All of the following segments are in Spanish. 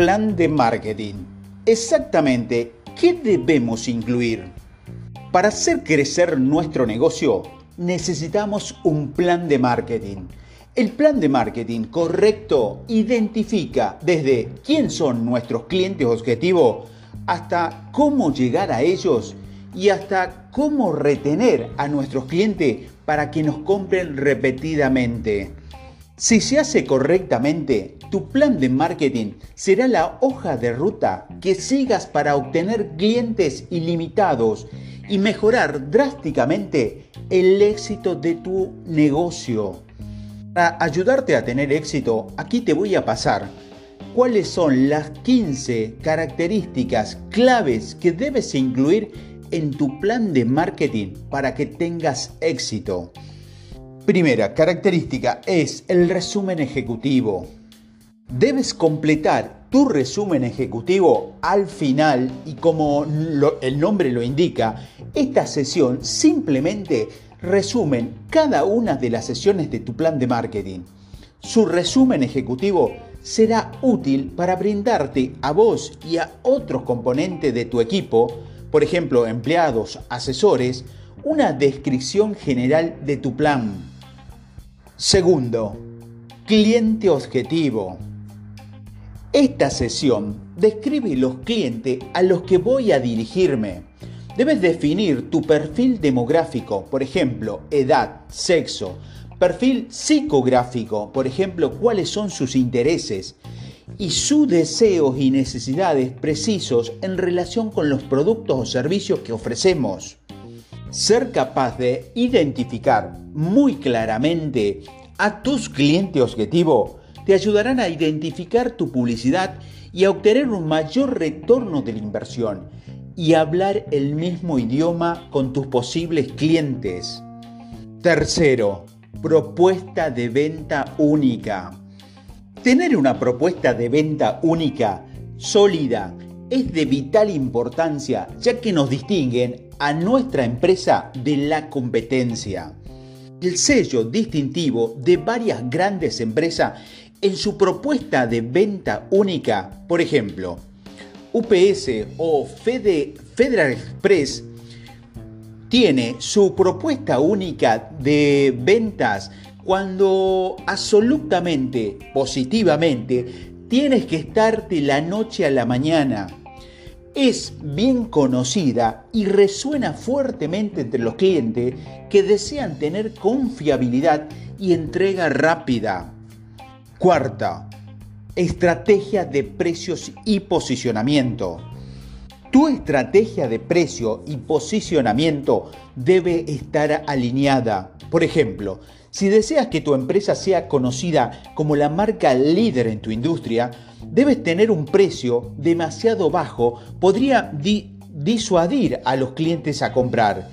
plan de marketing. Exactamente, ¿qué debemos incluir? Para hacer crecer nuestro negocio, necesitamos un plan de marketing. El plan de marketing correcto identifica desde quién son nuestros clientes objetivos hasta cómo llegar a ellos y hasta cómo retener a nuestros clientes para que nos compren repetidamente. Si se hace correctamente, tu plan de marketing será la hoja de ruta que sigas para obtener clientes ilimitados y mejorar drásticamente el éxito de tu negocio. Para ayudarte a tener éxito, aquí te voy a pasar cuáles son las 15 características claves que debes incluir en tu plan de marketing para que tengas éxito. Primera característica es el resumen ejecutivo. Debes completar tu resumen ejecutivo al final y como el nombre lo indica, esta sesión simplemente resumen cada una de las sesiones de tu plan de marketing. Su resumen ejecutivo será útil para brindarte a vos y a otros componentes de tu equipo, por ejemplo empleados, asesores, una descripción general de tu plan Segundo, cliente objetivo. Esta sesión describe los clientes a los que voy a dirigirme. Debes definir tu perfil demográfico, por ejemplo, edad, sexo, perfil psicográfico, por ejemplo, cuáles son sus intereses y sus deseos y necesidades precisos en relación con los productos o servicios que ofrecemos. Ser capaz de identificar muy claramente a tus clientes objetivo te ayudarán a identificar tu publicidad y a obtener un mayor retorno de la inversión y hablar el mismo idioma con tus posibles clientes. Tercero, propuesta de venta única. Tener una propuesta de venta única, sólida, es de vital importancia ya que nos distinguen a nuestra empresa de la competencia. El sello distintivo de varias grandes empresas en su propuesta de venta única, por ejemplo, UPS o Federal Express tiene su propuesta única de ventas cuando absolutamente, positivamente, tienes que estar de la noche a la mañana es bien conocida y resuena fuertemente entre los clientes que desean tener confiabilidad y entrega rápida. Cuarta, estrategia de precios y posicionamiento. Tu estrategia de precio y posicionamiento debe estar alineada. Por ejemplo, si deseas que tu empresa sea conocida como la marca líder en tu industria, debes tener un precio demasiado bajo, podría disuadir a los clientes a comprar.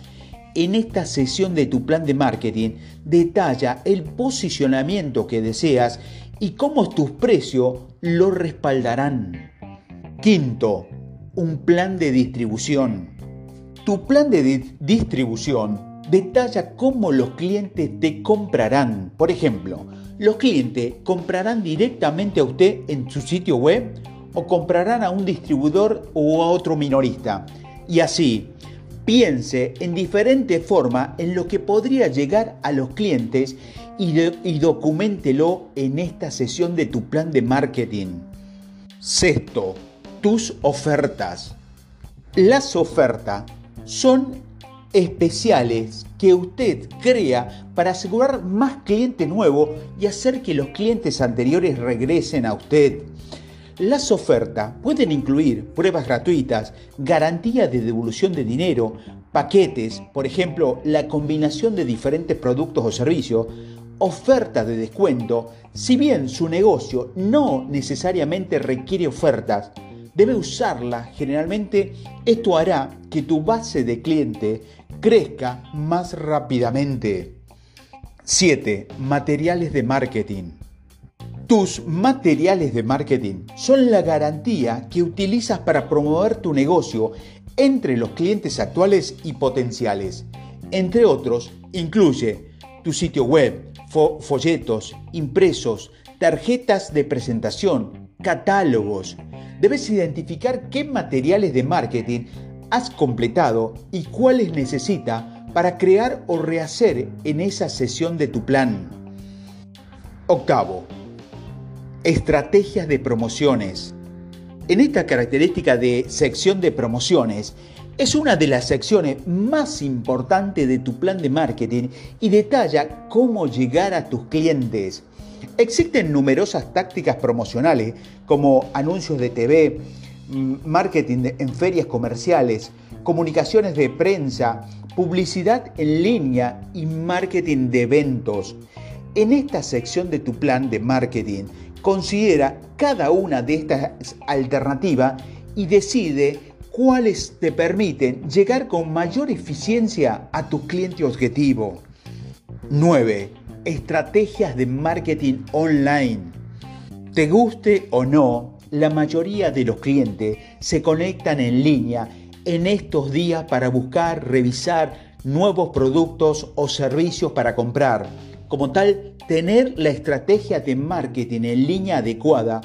En esta sesión de tu plan de marketing, detalla el posicionamiento que deseas y cómo tus precios lo respaldarán. Quinto, un plan de distribución. Tu plan de distribución detalla cómo los clientes te comprarán. Por ejemplo, los clientes comprarán directamente a usted en su sitio web o comprarán a un distribuidor o a otro minorista. Y así, piense en diferente forma en lo que podría llegar a los clientes y, documentelo en esta sesión de tu plan de marketing. Sexto, tus ofertas. Las ofertas son especiales que usted crea para asegurar más cliente nuevo y hacer que los clientes anteriores regresen a usted. Las ofertas pueden incluir pruebas gratuitas, garantía de devolución de dinero, paquetes, por ejemplo, la combinación de diferentes productos o servicios, ofertas de descuento. Si bien su negocio no necesariamente requiere ofertas, debe usarla. Generalmente esto hará que tu base de cliente crezca más rápidamente. 7. Materiales de marketing. Tus materiales de marketing son la garantía que utilizas para promover tu negocio entre los clientes actuales y potenciales. Entre otros, incluye tu sitio web, folletos, impresos, tarjetas de presentación, catálogos, debes identificar qué materiales de marketing has completado y cuáles necesita para crear o rehacer en esa sesión de tu plan. Octavo, estrategias de promociones. En esta característica de sección de promociones, es una de las secciones más importantes de tu plan de marketing y detalla cómo llegar a tus clientes. Existen numerosas tácticas promocionales como anuncios de TV, mm, marketing en ferias comerciales, comunicaciones de prensa, publicidad en línea y marketing de eventos. En esta sección de tu plan de marketing, considera cada una de estas alternativas y decide cuáles te permiten llegar con mayor eficiencia a tu cliente objetivo. 9. Estrategias de marketing online. Te guste o no, la mayoría de los clientes se conectan en línea en estos días para buscar, revisar nuevos productos o servicios para comprar. Como tal, tener la estrategia de marketing en línea adecuada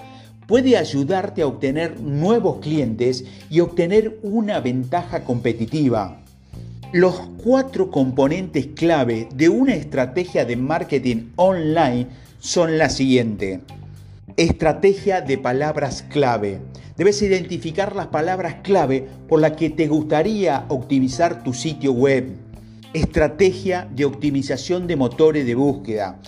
puede ayudarte a obtener nuevos clientes y obtener una ventaja competitiva. Los cuatro componentes clave de una estrategia de marketing online son la siguiente. Estrategia de palabras clave. Debes identificar las palabras clave por las que te gustaría optimizar tu sitio web. Estrategia de optimización de motores de búsqueda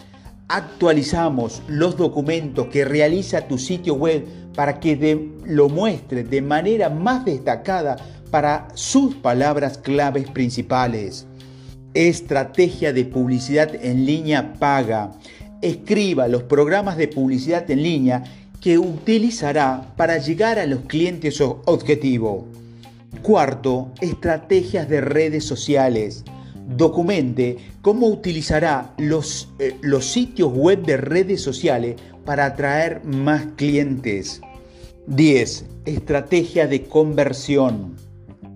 actualizamos los documentos que realiza tu sitio web para que lo muestre de manera más destacada para sus palabras claves principales. Estrategia de publicidad en línea paga. Escriba los programas de publicidad en línea que utilizará para llegar a los clientes objetivo. Cuarto, estrategias de redes sociales documente cómo utilizará los, eh, los sitios web de redes sociales para atraer más clientes. 10. Estrategia de conversión.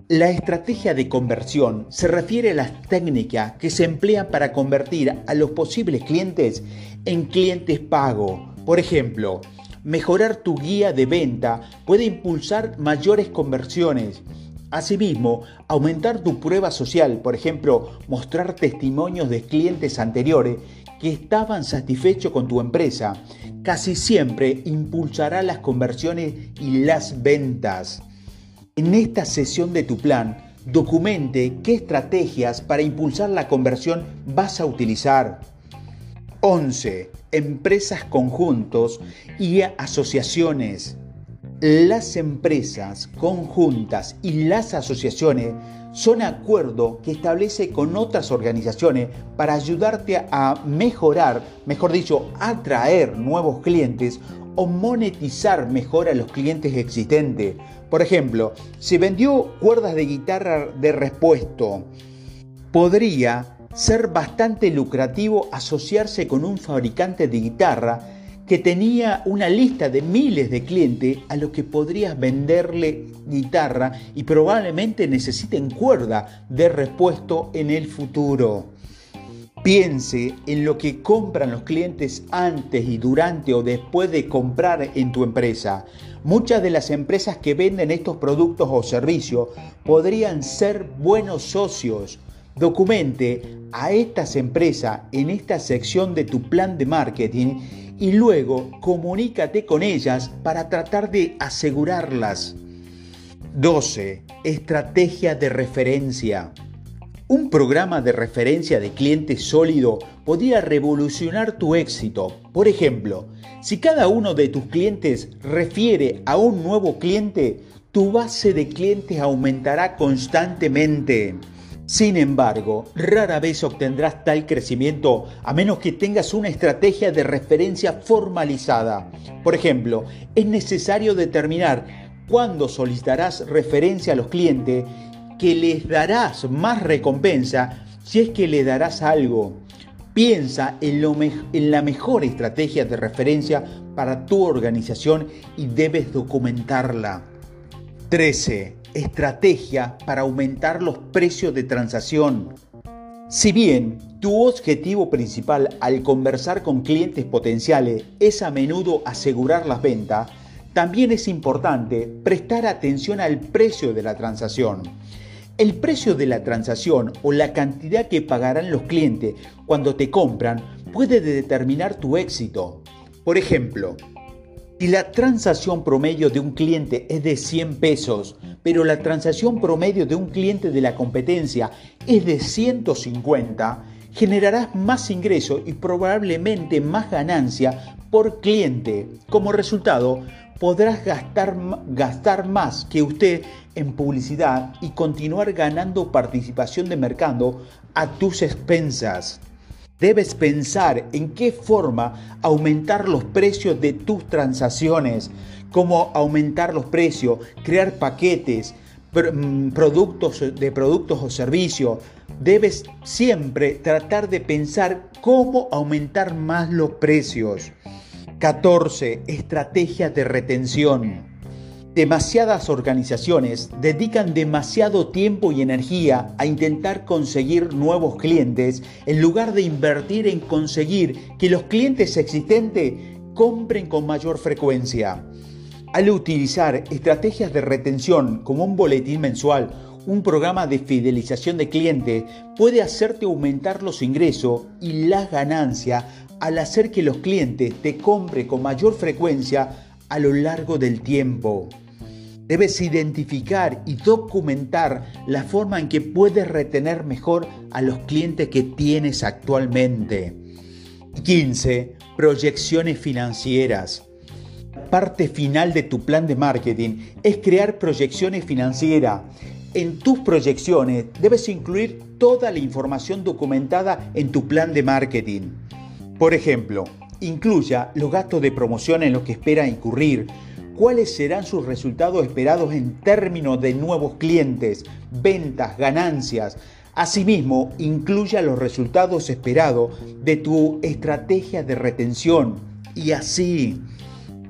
La estrategia de conversión se refiere a las técnicas que se emplean para convertir a los posibles clientes en clientes pago. Por ejemplo, mejorar tu guía de venta puede impulsar mayores conversiones Asimismo, aumentar tu prueba social, por ejemplo, mostrar testimonios de clientes anteriores que estaban satisfechos con tu empresa, casi siempre impulsará las conversiones y las ventas. En esta sesión de tu plan, documente qué estrategias para impulsar la conversión vas a utilizar. 11. Empresas conjuntos y asociaciones. Las empresas conjuntas y las asociaciones son acuerdos que establece con otras organizaciones para ayudarte a mejorar, mejor dicho, atraer nuevos clientes o monetizar mejor a los clientes existentes. Por ejemplo, si vendió cuerdas de guitarra de repuesto, podría ser bastante lucrativo asociarse con un fabricante de guitarra que tenía una lista de miles de clientes a los que podrías venderle guitarra y probablemente necesiten cuerda de repuesto en el futuro. Piense en lo que compran los clientes antes y durante o después de comprar en tu empresa. Muchas de las empresas que venden estos productos o servicios podrían ser buenos socios. Documente a estas empresas en esta sección de tu plan de marketing y luego comunícate con ellas para tratar de asegurarlas. 12. Estrategia de referencia. Un programa de referencia de cliente sólido podría revolucionar tu éxito. Por ejemplo, si cada uno de tus clientes refiere a un nuevo cliente, tu base de clientes aumentará constantemente. Sin embargo, rara vez obtendrás tal crecimiento a menos que tengas una estrategia de referencia formalizada. Por ejemplo, es necesario determinar cuándo solicitarás referencia a los clientes que les darás más recompensa si es que le darás algo. Piensa en, en, la mejor estrategia de referencia para tu organización y debes documentarla. 13 estrategia para aumentar los precios de transacción. Si bien tu objetivo principal al conversar con clientes potenciales es a menudo asegurar las ventas, también es importante prestar atención al precio de la transacción. El precio de la transacción o la cantidad que pagarán los clientes cuando te compran puede determinar tu éxito. Por ejemplo, si la transacción promedio de un cliente es de 100 pesos, pero la transacción promedio de un cliente de la competencia es de 150, generarás más ingreso y probablemente más ganancia por cliente. Como resultado, podrás gastar, gastar más que usted en publicidad y continuar ganando participación de mercado a tus expensas. Debes pensar en qué forma aumentar los precios de tus transacciones, cómo aumentar los precios, crear paquetes, mm, productos de productos o servicios. Debes siempre tratar de pensar cómo aumentar más los precios. 14. Estrategias de retención. Demasiadas organizaciones dedican demasiado tiempo y energía a intentar conseguir nuevos clientes en lugar de invertir en conseguir que los clientes existentes compren con mayor frecuencia. Al utilizar estrategias de retención como un boletín mensual, un programa de fidelización de clientes puede hacerte aumentar los ingresos y las ganancias al hacer que los clientes te compren con mayor frecuencia a lo largo del tiempo. Debes identificar y documentar la forma en que puedes retener mejor a los clientes que tienes actualmente. 15. Proyecciones financieras. Parte final de tu plan de marketing es crear proyecciones financieras. En tus proyecciones debes incluir toda la información documentada en tu plan de marketing. Por ejemplo, incluya los gastos de promoción en los que espera incurrir, cuáles serán sus resultados esperados en términos de nuevos clientes, ventas, ganancias. Asimismo, incluya los resultados esperados de tu estrategia de retención y así.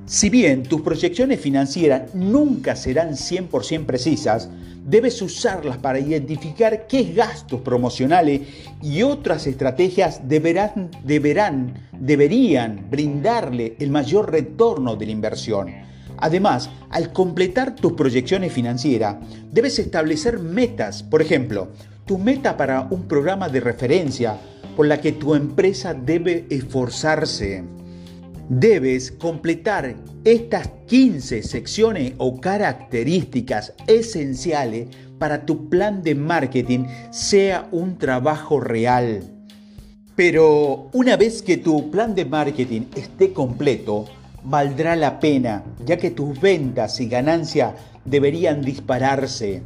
Si bien tus proyecciones financieras nunca serán 100% precisas, debes usarlas para identificar qué gastos promocionales y otras estrategias deberán, deberán, deberían brindarle el mayor retorno de la inversión. Además, al completar tus proyecciones financieras, debes establecer metas. Por ejemplo, tu meta para un programa de referencia por la que tu empresa debe esforzarse. Debes completar estas 15 secciones o características esenciales para tu plan de marketing sea un trabajo real. Pero una vez que tu plan de marketing esté completo, valdrá la pena, ya que tus ventas y ganancias deberían dispararse.